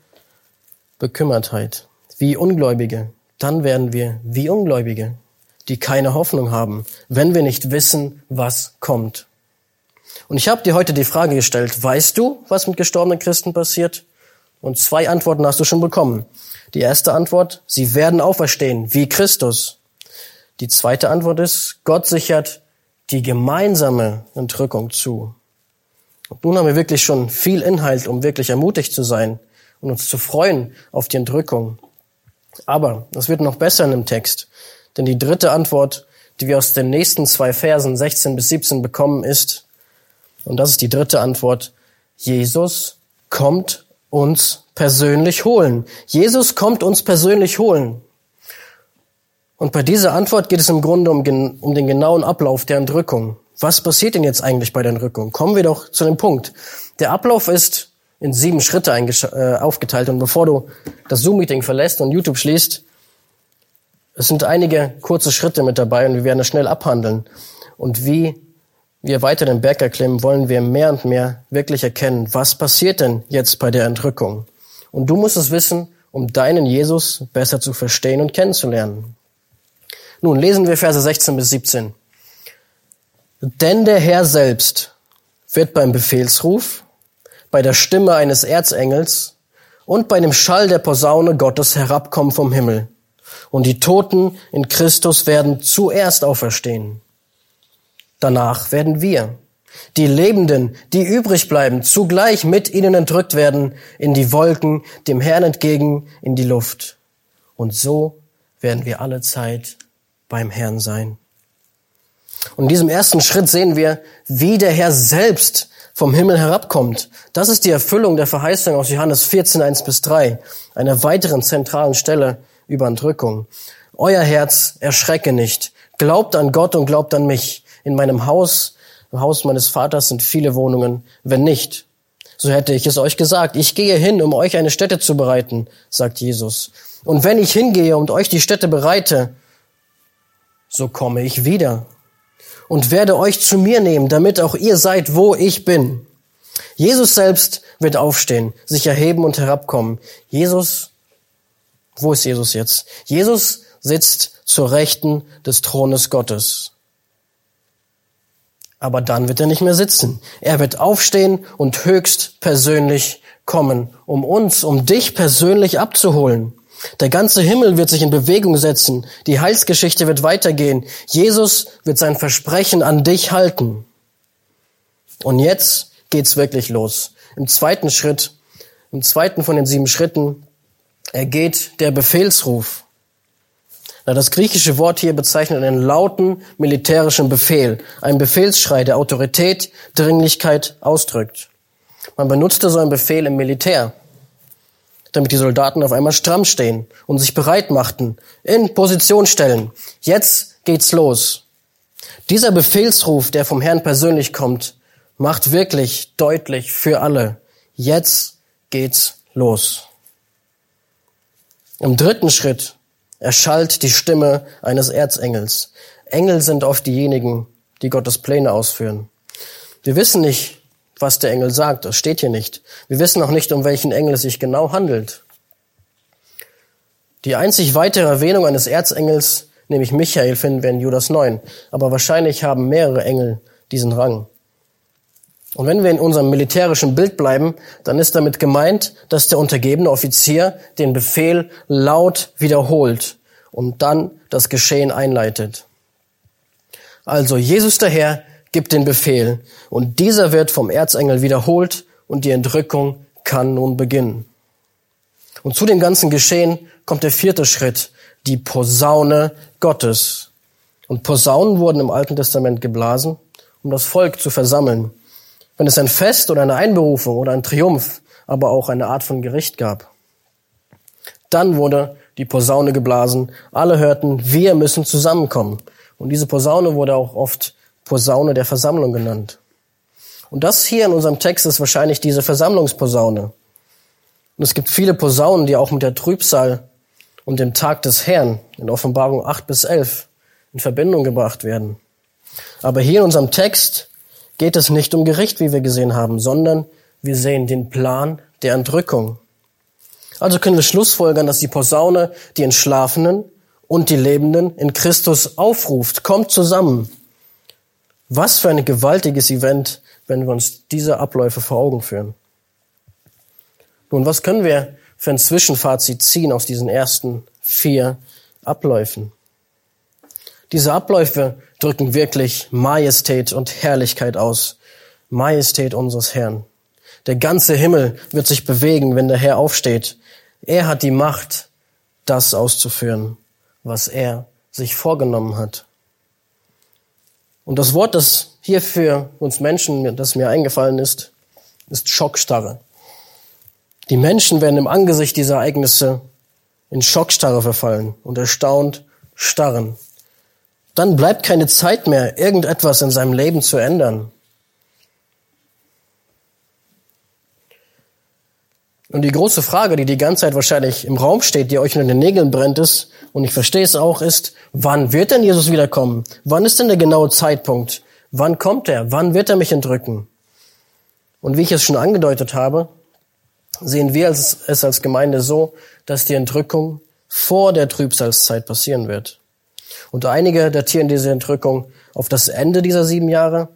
Bekümmertheit. Wie Ungläubige. Dann werden wir wie Ungläubige, die keine Hoffnung haben, wenn wir nicht wissen, was kommt. Und ich habe dir heute die Frage gestellt, weißt du, was mit gestorbenen Christen passiert? Und zwei Antworten hast du schon bekommen. Die erste Antwort, sie werden auferstehen, wie Christus. Die zweite Antwort ist, Gott sichert die gemeinsame Entrückung zu. Und nun haben wir wirklich schon viel Inhalt, um wirklich ermutigt zu sein und uns zu freuen auf die Entrückung. Aber es wird noch besser in dem Text, denn die dritte Antwort, die wir aus den nächsten zwei Versen 16 bis 17 bekommen, ist, und das ist die dritte Antwort, Jesus kommt uns persönlich holen. Jesus kommt uns persönlich holen. Und bei dieser Antwort geht es im Grunde um, um den genauen Ablauf der Entrückung. Was passiert denn jetzt eigentlich bei der Entrückung? Kommen wir doch zu dem Punkt. Der Ablauf ist in sieben Schritte äh, aufgeteilt. Und bevor du das Zoom-Meeting verlässt und YouTube schließt, es sind einige kurze Schritte mit dabei und wir werden es schnell abhandeln. Und wie wir weiter den Berg erklimmen, wollen wir mehr und mehr wirklich erkennen, was passiert denn jetzt bei der Entrückung. Und du musst es wissen, um deinen Jesus besser zu verstehen und kennenzulernen. Nun lesen wir Verse 16 bis 17. Denn der Herr selbst wird beim Befehlsruf, bei der Stimme eines Erzengels und bei dem Schall der Posaune Gottes herabkommen vom Himmel. Und die Toten in Christus werden zuerst auferstehen. Danach werden wir, die Lebenden, die übrig bleiben, zugleich mit ihnen entrückt werden in die Wolken, dem Herrn entgegen in die Luft. Und so werden wir alle Zeit beim Herrn sein. Und in diesem ersten Schritt sehen wir, wie der Herr selbst vom Himmel herabkommt. Das ist die Erfüllung der Verheißung aus Johannes 14, 1 bis 3, einer weiteren zentralen Stelle über Entrückung. Euer Herz erschrecke nicht. Glaubt an Gott und glaubt an mich. In meinem Haus, im Haus meines Vaters sind viele Wohnungen. Wenn nicht, so hätte ich es euch gesagt. Ich gehe hin, um euch eine Stätte zu bereiten, sagt Jesus. Und wenn ich hingehe und euch die Städte bereite, so komme ich wieder und werde euch zu mir nehmen, damit auch ihr seid, wo ich bin. Jesus selbst wird aufstehen, sich erheben und herabkommen. Jesus, wo ist Jesus jetzt? Jesus sitzt zur Rechten des Thrones Gottes. Aber dann wird er nicht mehr sitzen. Er wird aufstehen und höchst persönlich kommen, um uns, um dich persönlich abzuholen. Der ganze Himmel wird sich in Bewegung setzen. Die Heilsgeschichte wird weitergehen. Jesus wird sein Versprechen an dich halten. Und jetzt geht's wirklich los. Im zweiten Schritt, im zweiten von den sieben Schritten, ergeht der Befehlsruf. Na, das griechische Wort hier bezeichnet einen lauten militärischen Befehl, einen Befehlsschrei, der Autorität, Dringlichkeit ausdrückt. Man benutzte so einen Befehl im Militär, damit die Soldaten auf einmal stramm stehen und sich bereit machten, in Position stellen. Jetzt geht's los. Dieser Befehlsruf, der vom Herrn persönlich kommt, macht wirklich deutlich für alle, jetzt geht's los. Im dritten Schritt erschallt die Stimme eines Erzengels. Engel sind oft diejenigen, die Gottes Pläne ausführen. Wir wissen nicht, was der Engel sagt, das steht hier nicht. Wir wissen auch nicht, um welchen Engel es sich genau handelt. Die einzig weitere Erwähnung eines Erzengels, nämlich Michael, finden wir in Judas 9. Aber wahrscheinlich haben mehrere Engel diesen Rang. Und wenn wir in unserem militärischen Bild bleiben, dann ist damit gemeint, dass der untergebene Offizier den Befehl laut wiederholt und dann das Geschehen einleitet. Also Jesus daher gibt den Befehl und dieser wird vom Erzengel wiederholt und die Entrückung kann nun beginnen. Und zu dem ganzen Geschehen kommt der vierte Schritt, die Posaune Gottes. Und Posaunen wurden im Alten Testament geblasen, um das Volk zu versammeln wenn es ein Fest oder eine Einberufung oder ein Triumph, aber auch eine Art von Gericht gab. Dann wurde die Posaune geblasen. Alle hörten, wir müssen zusammenkommen. Und diese Posaune wurde auch oft Posaune der Versammlung genannt. Und das hier in unserem Text ist wahrscheinlich diese Versammlungsposaune. Und es gibt viele Posaunen, die auch mit der Trübsal und dem Tag des Herrn in Offenbarung 8 bis 11 in Verbindung gebracht werden. Aber hier in unserem Text geht es nicht um Gericht, wie wir gesehen haben, sondern wir sehen den Plan der Entrückung. Also können wir schlussfolgern, dass die Posaune die Entschlafenen und die Lebenden in Christus aufruft. Kommt zusammen. Was für ein gewaltiges Event, wenn wir uns diese Abläufe vor Augen führen. Nun, was können wir für ein Zwischenfazit ziehen aus diesen ersten vier Abläufen? Diese Abläufe drücken wirklich Majestät und Herrlichkeit aus. Majestät unseres Herrn. Der ganze Himmel wird sich bewegen, wenn der Herr aufsteht. Er hat die Macht, das auszuführen, was er sich vorgenommen hat. Und das Wort, das hier für uns Menschen, das mir eingefallen ist, ist Schockstarre. Die Menschen werden im Angesicht dieser Ereignisse in Schockstarre verfallen und erstaunt starren. Dann bleibt keine Zeit mehr, irgendetwas in seinem Leben zu ändern. Und die große Frage, die die ganze Zeit wahrscheinlich im Raum steht, die euch in den Nägeln brennt, ist, und ich verstehe es auch, ist, wann wird denn Jesus wiederkommen? Wann ist denn der genaue Zeitpunkt? Wann kommt er? Wann wird er mich entrücken? Und wie ich es schon angedeutet habe, sehen wir es als Gemeinde so, dass die Entrückung vor der Trübsalzeit passieren wird. Und einige datieren diese Entrückung auf das Ende dieser sieben Jahre.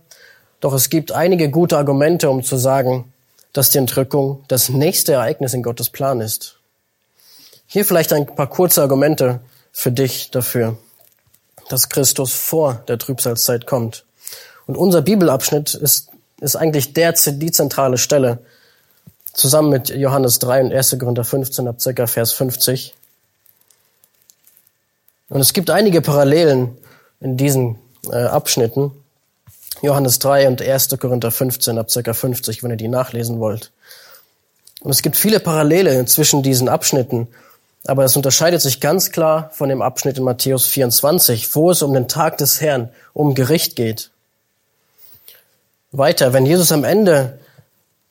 Doch es gibt einige gute Argumente, um zu sagen, dass die Entrückung das nächste Ereignis in Gottes Plan ist. Hier vielleicht ein paar kurze Argumente für dich dafür, dass Christus vor der Trübsalzeit kommt. Und unser Bibelabschnitt ist, ist eigentlich der, die zentrale Stelle, zusammen mit Johannes 3 und 1. Korinther 15 ab circa Vers 50. Und es gibt einige Parallelen in diesen äh, Abschnitten. Johannes 3 und 1. Korinther 15 ab ca. 50, wenn ihr die nachlesen wollt. Und es gibt viele Parallele zwischen diesen Abschnitten, aber es unterscheidet sich ganz klar von dem Abschnitt in Matthäus 24, wo es um den Tag des Herrn, um Gericht geht. Weiter, wenn Jesus am Ende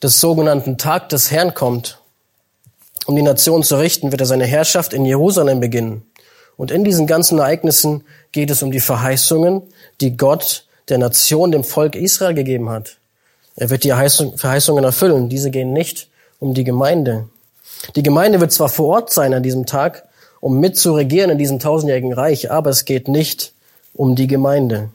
des sogenannten Tag des Herrn kommt, Um die Nation zu richten, wird er seine Herrschaft in Jerusalem beginnen. Und in diesen ganzen Ereignissen geht es um die Verheißungen, die Gott der Nation, dem Volk Israel gegeben hat. Er wird die Verheißungen erfüllen. Diese gehen nicht um die Gemeinde. Die Gemeinde wird zwar vor Ort sein an diesem Tag, um mitzuregieren in diesem tausendjährigen Reich, aber es geht nicht um die Gemeinde.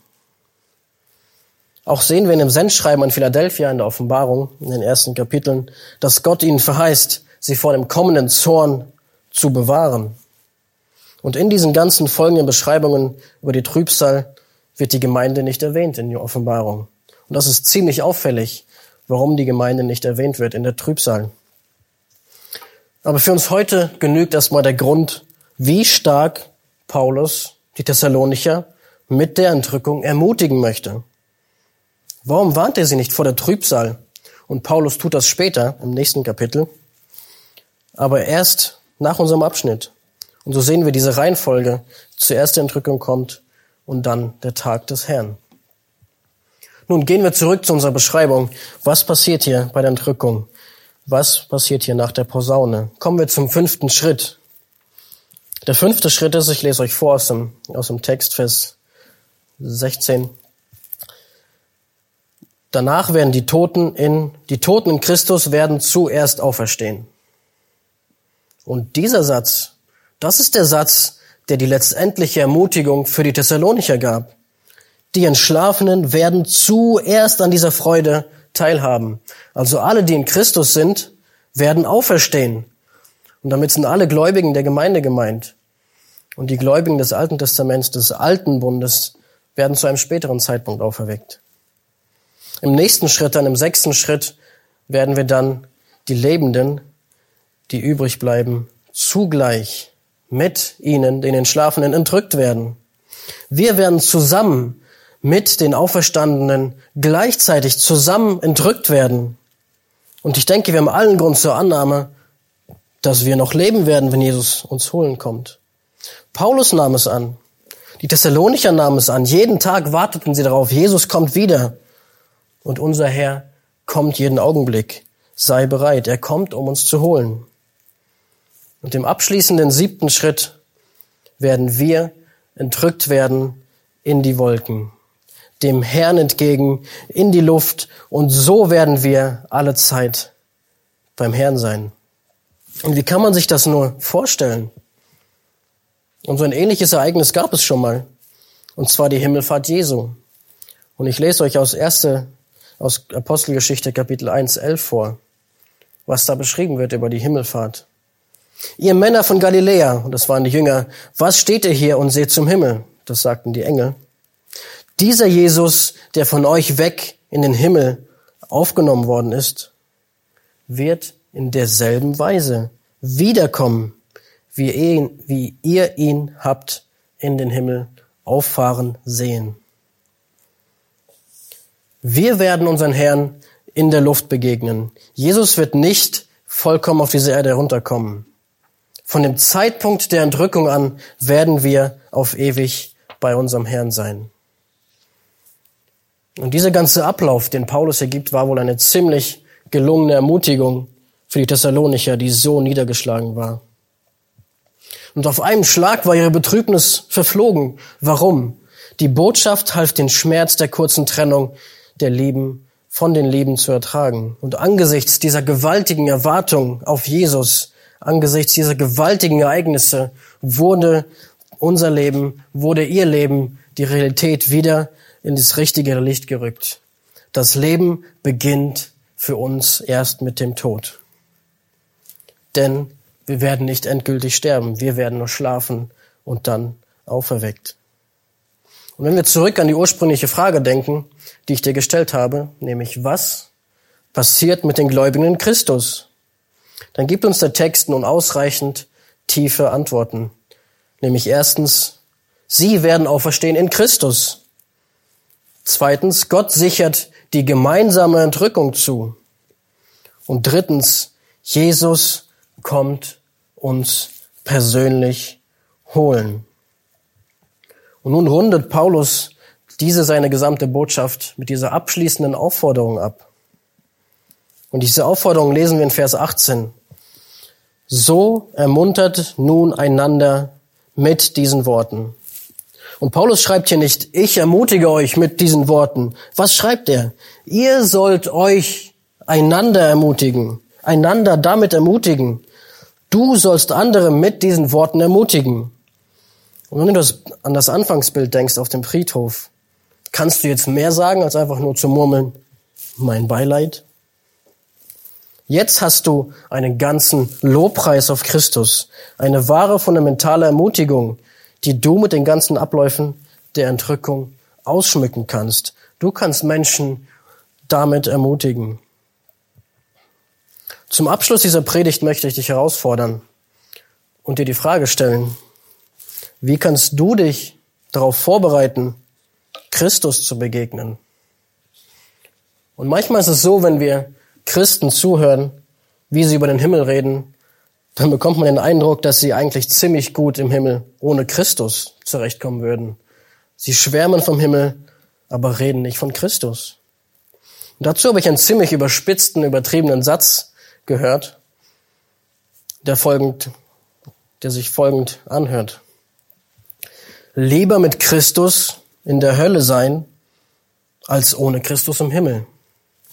Auch sehen wir in dem Sendschreiben an Philadelphia in der Offenbarung, in den ersten Kapiteln, dass Gott ihnen verheißt, sie vor dem kommenden Zorn zu bewahren. Und in diesen ganzen folgenden Beschreibungen über die Trübsal wird die Gemeinde nicht erwähnt in der Offenbarung. Und das ist ziemlich auffällig, warum die Gemeinde nicht erwähnt wird in der Trübsal. Aber für uns heute genügt erstmal der Grund, wie stark Paulus die Thessalonicher mit der Entrückung ermutigen möchte. Warum warnt er sie nicht vor der Trübsal? Und Paulus tut das später im nächsten Kapitel, aber erst nach unserem Abschnitt. Und so sehen wir diese Reihenfolge. Zuerst die Entrückung kommt und dann der Tag des Herrn. Nun gehen wir zurück zu unserer Beschreibung. Was passiert hier bei der Entrückung? Was passiert hier nach der Posaune? Kommen wir zum fünften Schritt. Der fünfte Schritt ist, ich lese euch vor aus dem, aus dem Text, Vers 16. Danach werden die Toten in, die Toten in Christus werden zuerst auferstehen. Und dieser Satz, das ist der Satz, der die letztendliche Ermutigung für die Thessalonicher gab. Die Entschlafenen werden zuerst an dieser Freude teilhaben. Also alle, die in Christus sind, werden auferstehen. Und damit sind alle Gläubigen der Gemeinde gemeint. Und die Gläubigen des Alten Testaments, des Alten Bundes, werden zu einem späteren Zeitpunkt auferweckt. Im nächsten Schritt, dann im sechsten Schritt, werden wir dann die Lebenden, die übrig bleiben, zugleich mit ihnen, den Entschlafenen, entrückt werden. Wir werden zusammen mit den Auferstandenen gleichzeitig zusammen entrückt werden. Und ich denke, wir haben allen Grund zur Annahme, dass wir noch leben werden, wenn Jesus uns holen kommt. Paulus nahm es an. Die Thessalonicher nahmen es an. Jeden Tag warteten sie darauf, Jesus kommt wieder. Und unser Herr kommt jeden Augenblick. Sei bereit. Er kommt, um uns zu holen. Und im abschließenden siebten Schritt werden wir entrückt werden in die Wolken, dem Herrn entgegen, in die Luft, und so werden wir alle Zeit beim Herrn sein. Und wie kann man sich das nur vorstellen? Und so ein ähnliches Ereignis gab es schon mal, und zwar die Himmelfahrt Jesu. Und ich lese euch aus erste, aus Apostelgeschichte Kapitel 1, 11 vor, was da beschrieben wird über die Himmelfahrt. Ihr Männer von Galiläa, und das waren die Jünger, was steht ihr hier und seht zum Himmel? Das sagten die Engel. Dieser Jesus, der von euch weg in den Himmel aufgenommen worden ist, wird in derselben Weise wiederkommen, wie ihr ihn, wie ihr ihn habt in den Himmel auffahren sehen. Wir werden unseren Herrn in der Luft begegnen. Jesus wird nicht vollkommen auf diese Erde herunterkommen. Von dem Zeitpunkt der Entrückung an werden wir auf ewig bei unserem Herrn sein. Und dieser ganze Ablauf, den Paulus hier gibt, war wohl eine ziemlich gelungene Ermutigung für die Thessalonicher, die so niedergeschlagen war. Und auf einem Schlag war ihre Betrübnis verflogen. Warum? Die Botschaft half den Schmerz der kurzen Trennung der Lieben von den Lieben zu ertragen. Und angesichts dieser gewaltigen Erwartung auf Jesus angesichts dieser gewaltigen Ereignisse wurde unser Leben, wurde ihr Leben, die Realität wieder in das richtige Licht gerückt. Das Leben beginnt für uns erst mit dem Tod. Denn wir werden nicht endgültig sterben, wir werden nur schlafen und dann auferweckt. Und wenn wir zurück an die ursprüngliche Frage denken, die ich dir gestellt habe, nämlich was passiert mit den Gläubigen in Christus? Dann gibt uns der Text nun ausreichend tiefe Antworten. Nämlich erstens, sie werden auferstehen in Christus. Zweitens, Gott sichert die gemeinsame Entrückung zu. Und drittens, Jesus kommt uns persönlich holen. Und nun rundet Paulus diese seine gesamte Botschaft mit dieser abschließenden Aufforderung ab. Und diese Aufforderung lesen wir in Vers 18. So ermuntert nun einander mit diesen Worten. Und Paulus schreibt hier nicht, ich ermutige euch mit diesen Worten. Was schreibt er? Ihr sollt euch einander ermutigen, einander damit ermutigen. Du sollst andere mit diesen Worten ermutigen. Und wenn du an das Anfangsbild denkst auf dem Friedhof, kannst du jetzt mehr sagen, als einfach nur zu murmeln, mein Beileid? Jetzt hast du einen ganzen Lobpreis auf Christus, eine wahre fundamentale Ermutigung, die du mit den ganzen Abläufen der Entrückung ausschmücken kannst. Du kannst Menschen damit ermutigen. Zum Abschluss dieser Predigt möchte ich dich herausfordern und dir die Frage stellen, wie kannst du dich darauf vorbereiten, Christus zu begegnen? Und manchmal ist es so, wenn wir Christen zuhören, wie sie über den Himmel reden, dann bekommt man den Eindruck, dass sie eigentlich ziemlich gut im Himmel ohne Christus zurechtkommen würden. Sie schwärmen vom Himmel, aber reden nicht von Christus. Und dazu habe ich einen ziemlich überspitzten, übertriebenen Satz gehört, der folgend, der sich folgend anhört. Lieber mit Christus in der Hölle sein, als ohne Christus im Himmel.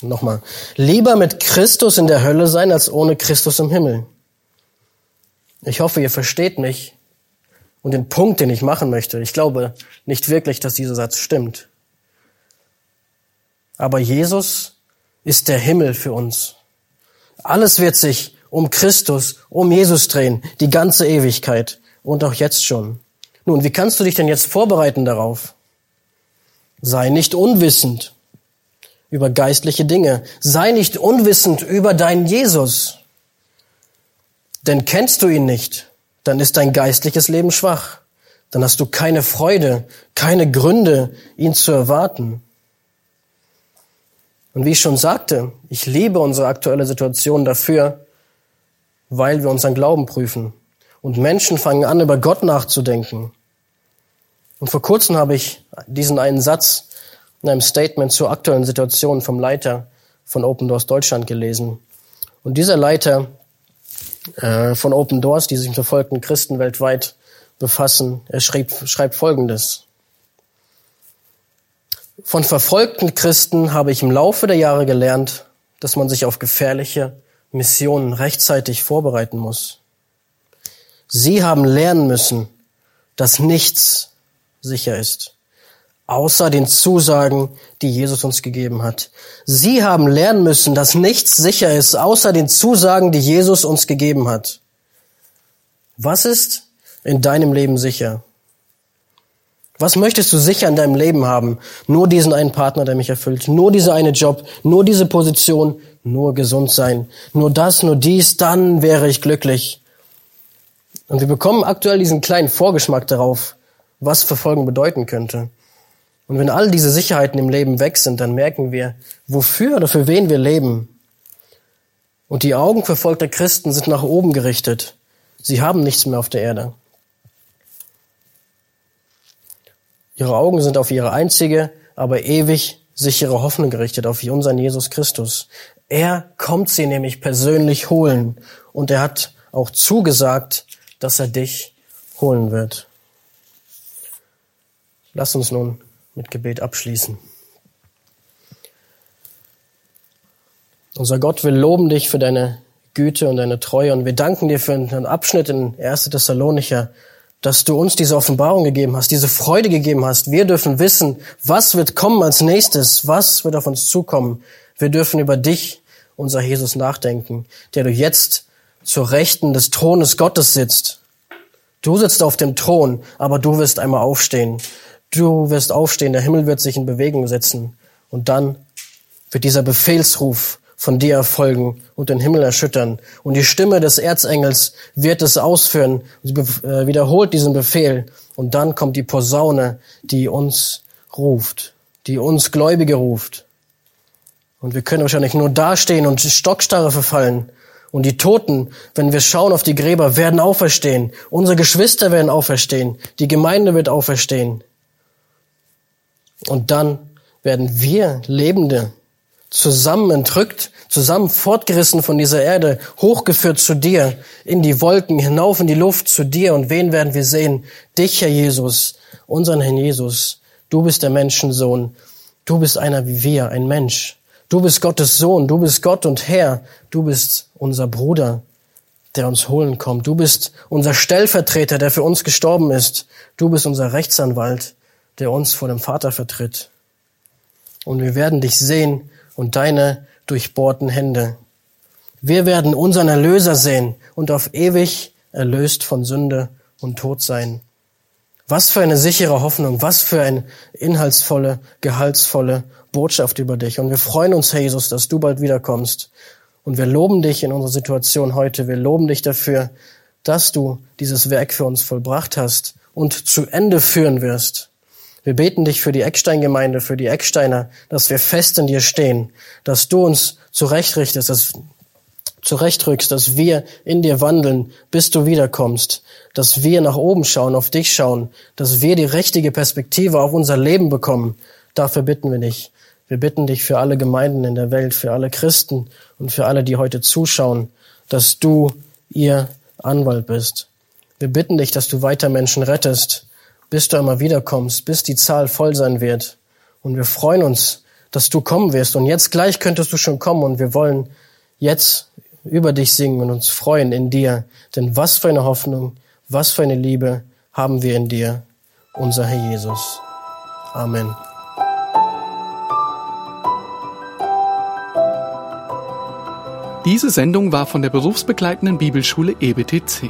Nochmal. Lieber mit Christus in der Hölle sein, als ohne Christus im Himmel. Ich hoffe, ihr versteht mich und den Punkt, den ich machen möchte. Ich glaube nicht wirklich, dass dieser Satz stimmt. Aber Jesus ist der Himmel für uns. Alles wird sich um Christus, um Jesus drehen, die ganze Ewigkeit und auch jetzt schon. Nun, wie kannst du dich denn jetzt vorbereiten darauf? Sei nicht unwissend über geistliche Dinge. Sei nicht unwissend über deinen Jesus. Denn kennst du ihn nicht, dann ist dein geistliches Leben schwach. Dann hast du keine Freude, keine Gründe, ihn zu erwarten. Und wie ich schon sagte, ich liebe unsere aktuelle Situation dafür, weil wir unseren Glauben prüfen. Und Menschen fangen an, über Gott nachzudenken. Und vor kurzem habe ich diesen einen Satz in einem Statement zur aktuellen Situation vom Leiter von Open Doors Deutschland gelesen. Und dieser Leiter äh, von Open Doors, die sich mit verfolgten Christen weltweit befassen, er schreibt, schreibt Folgendes. Von verfolgten Christen habe ich im Laufe der Jahre gelernt, dass man sich auf gefährliche Missionen rechtzeitig vorbereiten muss. Sie haben lernen müssen, dass nichts sicher ist außer den Zusagen, die Jesus uns gegeben hat. Sie haben lernen müssen, dass nichts sicher ist, außer den Zusagen, die Jesus uns gegeben hat. Was ist in deinem Leben sicher? Was möchtest du sicher in deinem Leben haben? Nur diesen einen Partner, der mich erfüllt, nur dieser eine Job, nur diese Position, nur gesund sein, nur das, nur dies, dann wäre ich glücklich. Und wir bekommen aktuell diesen kleinen Vorgeschmack darauf, was Verfolgen bedeuten könnte. Und wenn all diese Sicherheiten im Leben weg sind, dann merken wir, wofür oder für wen wir leben. Und die Augen verfolgter Christen sind nach oben gerichtet. Sie haben nichts mehr auf der Erde. Ihre Augen sind auf ihre einzige, aber ewig sichere Hoffnung gerichtet, auf unseren Jesus Christus. Er kommt sie nämlich persönlich holen. Und er hat auch zugesagt, dass er dich holen wird. Lass uns nun mit Gebet abschließen. Unser Gott, wir loben dich für deine Güte und deine Treue und wir danken dir für einen Abschnitt in 1. Thessalonicher, dass du uns diese Offenbarung gegeben hast, diese Freude gegeben hast. Wir dürfen wissen, was wird kommen als nächstes, was wird auf uns zukommen. Wir dürfen über dich, unser Jesus, nachdenken, der du jetzt zur Rechten des Thrones Gottes sitzt. Du sitzt auf dem Thron, aber du wirst einmal aufstehen Du wirst aufstehen, der Himmel wird sich in Bewegung setzen und dann wird dieser Befehlsruf von dir erfolgen und den Himmel erschüttern. Und die Stimme des Erzengels wird es ausführen. Sie äh, wiederholt diesen Befehl. Und dann kommt die Posaune, die uns ruft, die uns Gläubige ruft. Und wir können wahrscheinlich nur dastehen und Stockstarre verfallen. Und die Toten, wenn wir schauen auf die Gräber, werden auferstehen. Unsere Geschwister werden auferstehen. Die Gemeinde wird auferstehen. Und dann werden wir Lebende zusammen entrückt, zusammen fortgerissen von dieser Erde, hochgeführt zu dir, in die Wolken, hinauf in die Luft zu dir. Und wen werden wir sehen? Dich, Herr Jesus, unseren Herrn Jesus. Du bist der Menschensohn. Du bist einer wie wir, ein Mensch. Du bist Gottes Sohn. Du bist Gott und Herr. Du bist unser Bruder, der uns holen kommt. Du bist unser Stellvertreter, der für uns gestorben ist. Du bist unser Rechtsanwalt, der uns vor dem Vater vertritt. Und wir werden dich sehen und deine durchbohrten Hände. Wir werden unseren Erlöser sehen und auf ewig erlöst von Sünde und Tod sein. Was für eine sichere Hoffnung, was für eine inhaltsvolle, gehaltsvolle Botschaft über dich. Und wir freuen uns, Herr Jesus, dass du bald wiederkommst. Und wir loben dich in unserer Situation heute. Wir loben dich dafür, dass du dieses Werk für uns vollbracht hast und zu Ende führen wirst. Wir beten dich für die Ecksteingemeinde, für die Ecksteiner, dass wir fest in dir stehen, dass du uns zurechtrichtest, dass zurechtrückst, dass wir in dir wandeln, bis du wiederkommst, dass wir nach oben schauen, auf dich schauen, dass wir die richtige Perspektive auf unser Leben bekommen. Dafür bitten wir dich. Wir bitten dich für alle Gemeinden in der Welt, für alle Christen und für alle, die heute zuschauen, dass du ihr Anwalt bist. Wir bitten dich, dass du weiter Menschen rettest, bis du einmal wiederkommst, bis die Zahl voll sein wird. Und wir freuen uns, dass du kommen wirst. Und jetzt gleich könntest du schon kommen und wir wollen jetzt über dich singen und uns freuen in dir. Denn was für eine Hoffnung, was für eine Liebe haben wir in dir, unser Herr Jesus. Amen. Diese Sendung war von der berufsbegleitenden Bibelschule EBTC.